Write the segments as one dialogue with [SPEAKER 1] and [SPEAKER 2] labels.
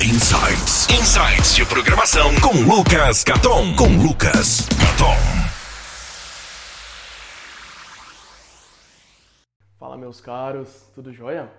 [SPEAKER 1] Insights. Insights de programação com Lucas Caton. Com Lucas Caton.
[SPEAKER 2] Fala meus caros, tudo jóia?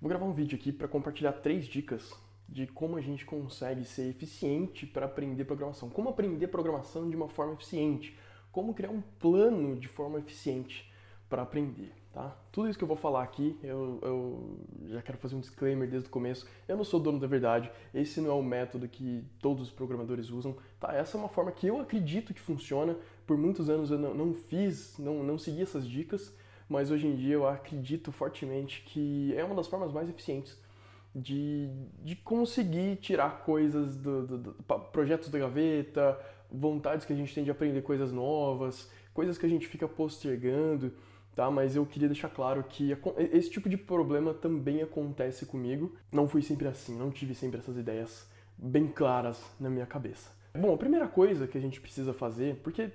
[SPEAKER 2] Vou gravar um vídeo aqui para compartilhar três dicas de como a gente consegue ser eficiente para aprender programação. Como aprender programação de uma forma eficiente. Como criar um plano de forma eficiente para aprender. Tá? Tudo isso que eu vou falar aqui, eu, eu, já quero fazer um disclaimer desde o começo. Eu não sou dono da verdade, esse não é o método que todos os programadores usam. Tá? Essa é uma forma que eu acredito que funciona. Por muitos anos eu não, não fiz, não, não segui essas dicas, mas hoje em dia eu acredito fortemente que é uma das formas mais eficientes de, de conseguir tirar coisas do, do, do projetos da gaveta, vontades que a gente tem de aprender coisas novas, coisas que a gente fica postergando tá? Mas eu queria deixar claro que esse tipo de problema também acontece comigo. Não fui sempre assim, não tive sempre essas ideias bem claras na minha cabeça. Bom, a primeira coisa que a gente precisa fazer, porque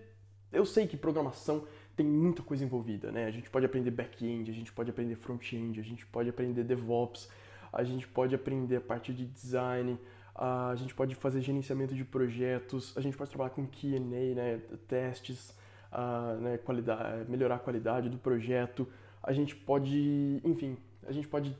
[SPEAKER 2] eu sei que programação tem muita coisa envolvida, né? A gente pode aprender back-end, a gente pode aprender front-end, a gente pode aprender DevOps, a gente pode aprender a parte de design, a gente pode fazer gerenciamento de projetos, a gente pode trabalhar com Q&A, né, testes, né, qualidade, melhorar a qualidade do projeto. A gente pode, enfim, a gente pode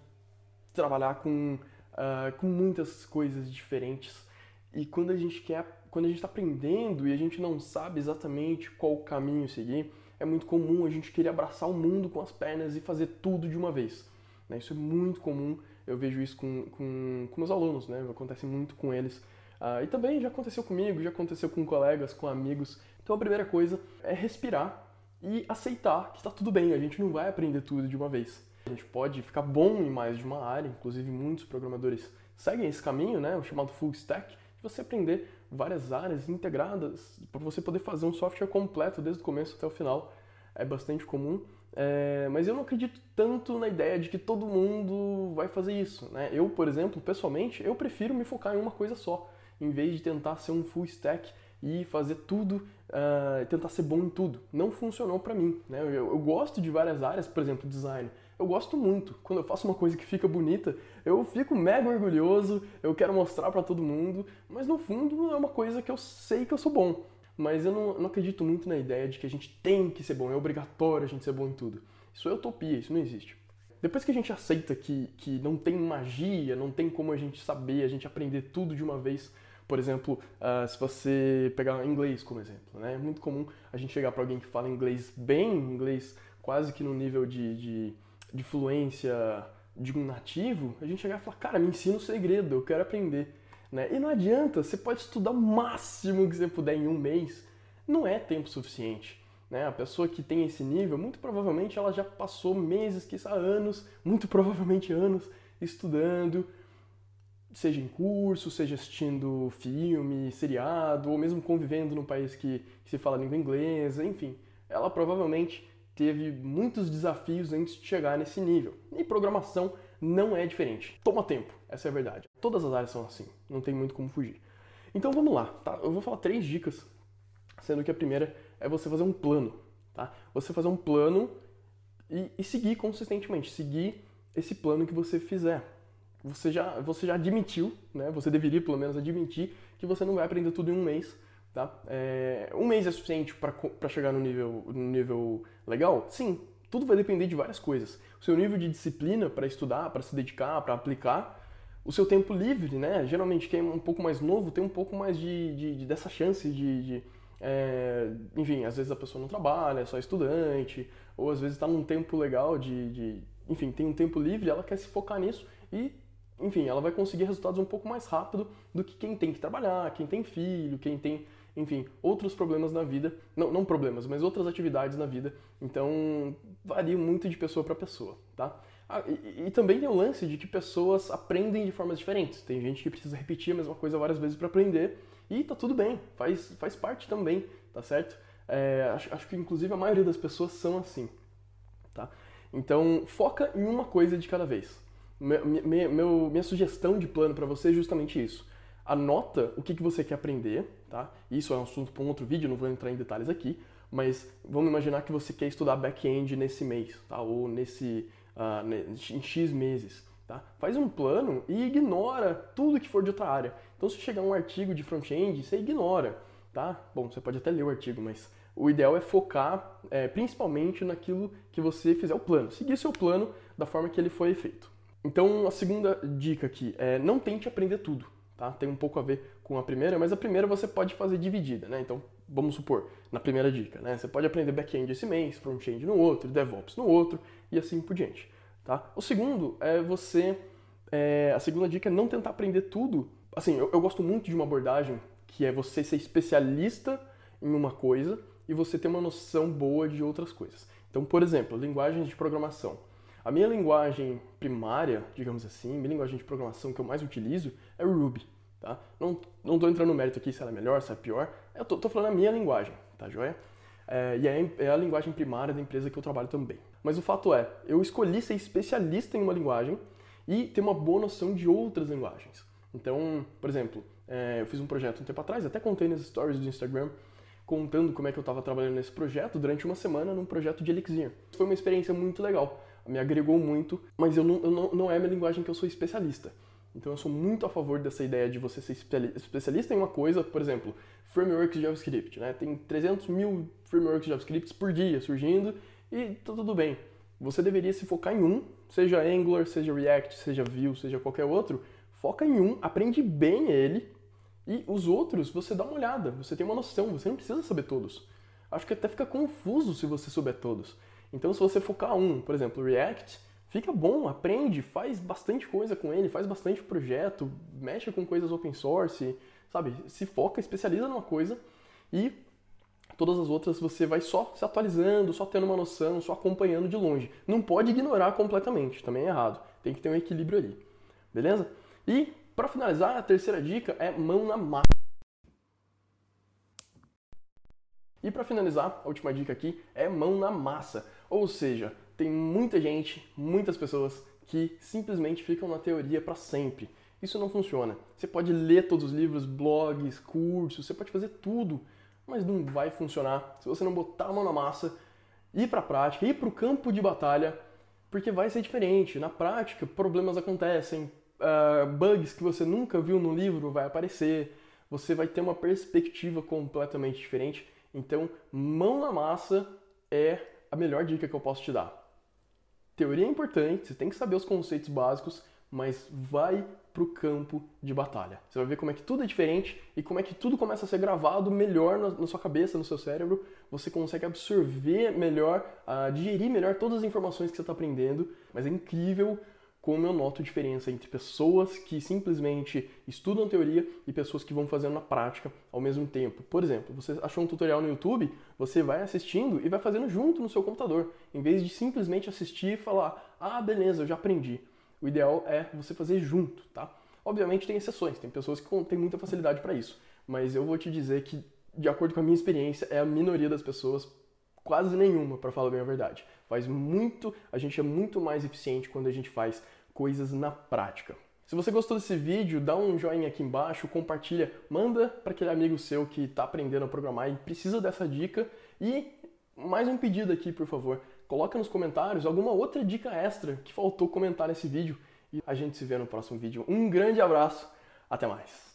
[SPEAKER 2] trabalhar com, uh, com muitas coisas diferentes. E quando a gente quer, quando a gente está aprendendo e a gente não sabe exatamente qual caminho seguir, é muito comum a gente querer abraçar o mundo com as pernas e fazer tudo de uma vez. Né? Isso é muito comum, eu vejo isso com, com, com meus alunos, né? acontece muito com eles. Uh, e também já aconteceu comigo, já aconteceu com colegas, com amigos. Então a primeira coisa é respirar e aceitar que está tudo bem, a gente não vai aprender tudo de uma vez. A gente pode ficar bom em mais de uma área, inclusive muitos programadores seguem esse caminho, né, o chamado full stack, de você aprender várias áreas integradas para você poder fazer um software completo desde o começo até o final. É bastante comum, é, mas eu não acredito tanto na ideia de que todo mundo vai fazer isso. Né? Eu, por exemplo, pessoalmente, eu prefiro me focar em uma coisa só, em vez de tentar ser um full stack e fazer tudo, uh, tentar ser bom em tudo. Não funcionou para mim. Né? Eu, eu, gosto de várias áreas, por exemplo, design. Eu gosto muito. Quando eu faço uma coisa que fica bonita, eu fico mega orgulhoso, eu quero mostrar para todo mundo, mas no fundo é uma coisa que eu sei que eu sou bom. Mas eu não, não acredito muito na ideia de que a gente tem que ser bom, é obrigatório a gente ser bom em tudo. Isso é utopia, isso não existe. Depois que a gente aceita que, que não tem magia, não tem como a gente saber, a gente aprender tudo de uma vez, por exemplo, uh, se você pegar inglês como exemplo, né? é muito comum a gente chegar para alguém que fala inglês bem, inglês quase que no nível de, de, de fluência de um nativo, a gente chegar e falar, cara, me ensina o segredo, eu quero aprender. Né? E não adianta, você pode estudar o máximo que você puder em um mês, não é tempo suficiente. Né? A pessoa que tem esse nível, muito provavelmente ela já passou meses, quizá anos, muito provavelmente anos, estudando, seja em curso, seja assistindo filme, seriado, ou mesmo convivendo num país que, que se fala língua inglesa, enfim, ela provavelmente teve muitos desafios antes de chegar nesse nível. E programação não é diferente. Toma tempo, essa é a verdade. Todas as áreas são assim, não tem muito como fugir. Então vamos lá, tá? Eu vou falar três dicas, sendo que a primeira é você fazer um plano, tá? Você fazer um plano e, e seguir consistentemente, seguir esse plano que você fizer você já, você já admitiu, né? Você deveria pelo menos admitir que você não vai aprender tudo em um mês, tá? É, um mês é suficiente para chegar no nível, no nível legal? Sim, tudo vai depender de várias coisas. O seu nível de disciplina para estudar, para se dedicar, para aplicar, o seu tempo livre, né? Geralmente quem é um pouco mais novo tem um pouco mais de, de, de dessa chance de, de é, enfim, às vezes a pessoa não trabalha, é só estudante, ou às vezes está num tempo legal de, de, enfim, tem um tempo livre, ela quer se focar nisso e enfim, ela vai conseguir resultados um pouco mais rápido do que quem tem que trabalhar, quem tem filho, quem tem, enfim, outros problemas na vida. Não, não problemas, mas outras atividades na vida. Então, varia muito de pessoa para pessoa, tá? Ah, e, e, também tem o lance de que pessoas aprendem de formas diferentes. Tem gente que precisa repetir a mesma coisa várias vezes para aprender e tá tudo bem, faz, faz parte também, tá certo? É, acho, acho que inclusive a maioria das pessoas são assim, tá? Então, foca em uma coisa de cada vez. Meu, minha sugestão de plano para você é justamente isso. Anota o que, que você quer aprender, tá? Isso é um assunto para um outro vídeo, não vou entrar em detalhes aqui, mas vamos imaginar que você quer estudar back-end nesse mês, tá? Ou nesse, uh, em X meses. Tá? Faz um plano e ignora tudo que for de outra área. Então, se chegar um artigo de front-end, você ignora. Tá? Bom, você pode até ler o artigo, mas o ideal é focar é, principalmente naquilo que você fizer o plano. Seguir seu plano da forma que ele foi feito. Então, a segunda dica aqui é não tente aprender tudo. Tá? Tem um pouco a ver com a primeira, mas a primeira você pode fazer dividida. Né? Então, vamos supor, na primeira dica, né? você pode aprender back-end esse mês, front-end no outro, DevOps no outro e assim por diante. Tá? O segundo é você. É, a segunda dica é não tentar aprender tudo. Assim, eu, eu gosto muito de uma abordagem que é você ser especialista em uma coisa e você ter uma noção boa de outras coisas. Então, por exemplo, linguagens de programação. A minha linguagem primária, digamos assim, minha linguagem de programação que eu mais utilizo é o Ruby. Tá? Não, não tô entrando no mérito aqui se ela é melhor, se é pior. Eu tô, tô falando a minha linguagem, tá joia? É, e é, é a linguagem primária da empresa que eu trabalho também. Mas o fato é, eu escolhi ser especialista em uma linguagem e ter uma boa noção de outras linguagens. Então, por exemplo, é, eu fiz um projeto um tempo atrás, até contei nas stories do Instagram, contando como é que eu estava trabalhando nesse projeto durante uma semana num projeto de Elixir. Foi uma experiência muito legal, me agregou muito, mas eu não, eu não, não é minha linguagem que eu sou especialista. Então eu sou muito a favor dessa ideia de você ser especialista em uma coisa, por exemplo, frameworks de JavaScript. Né? Tem 300 mil frameworks de JavaScript por dia surgindo e tá tudo bem. Você deveria se focar em um, seja Angular, seja React, seja Vue, seja qualquer outro. Foca em um, aprende bem ele e os outros, você dá uma olhada, você tem uma noção, você não precisa saber todos. Acho que até fica confuso se você souber todos. Então, se você focar um, por exemplo, React, fica bom, aprende, faz bastante coisa com ele, faz bastante projeto, mexe com coisas open source, sabe? Se foca, especializa numa coisa e todas as outras você vai só se atualizando, só tendo uma noção, só acompanhando de longe. Não pode ignorar completamente, também é errado. Tem que ter um equilíbrio ali. Beleza? E para finalizar, a terceira dica é mão na massa. E para finalizar, a última dica aqui é mão na massa. Ou seja, tem muita gente, muitas pessoas que simplesmente ficam na teoria para sempre. Isso não funciona. Você pode ler todos os livros, blogs, cursos, você pode fazer tudo, mas não vai funcionar se você não botar a mão na massa, ir para a prática, ir para o campo de batalha, porque vai ser diferente. Na prática, problemas acontecem, uh, bugs que você nunca viu no livro vai aparecer, você vai ter uma perspectiva completamente diferente. Então, mão na massa é a melhor dica que eu posso te dar. Teoria é importante, você tem que saber os conceitos básicos, mas vai para o campo de batalha. Você vai ver como é que tudo é diferente e como é que tudo começa a ser gravado melhor na, na sua cabeça, no seu cérebro. Você consegue absorver melhor, uh, digerir melhor todas as informações que você está aprendendo. Mas é incrível como eu noto diferença entre pessoas que simplesmente estudam teoria e pessoas que vão fazendo na prática ao mesmo tempo. Por exemplo, você achou um tutorial no YouTube, você vai assistindo e vai fazendo junto no seu computador, em vez de simplesmente assistir e falar: "Ah, beleza, eu já aprendi". O ideal é você fazer junto, tá? Obviamente tem exceções, tem pessoas que têm muita facilidade para isso, mas eu vou te dizer que de acordo com a minha experiência, é a minoria das pessoas, quase nenhuma, para falar bem a verdade. Faz muito, a gente é muito mais eficiente quando a gente faz coisas na prática. Se você gostou desse vídeo, dá um joinha aqui embaixo, compartilha, manda para aquele amigo seu que está aprendendo a programar e precisa dessa dica. E mais um pedido aqui, por favor, coloca nos comentários alguma outra dica extra que faltou comentar nesse vídeo e a gente se vê no próximo vídeo. Um grande abraço, até mais!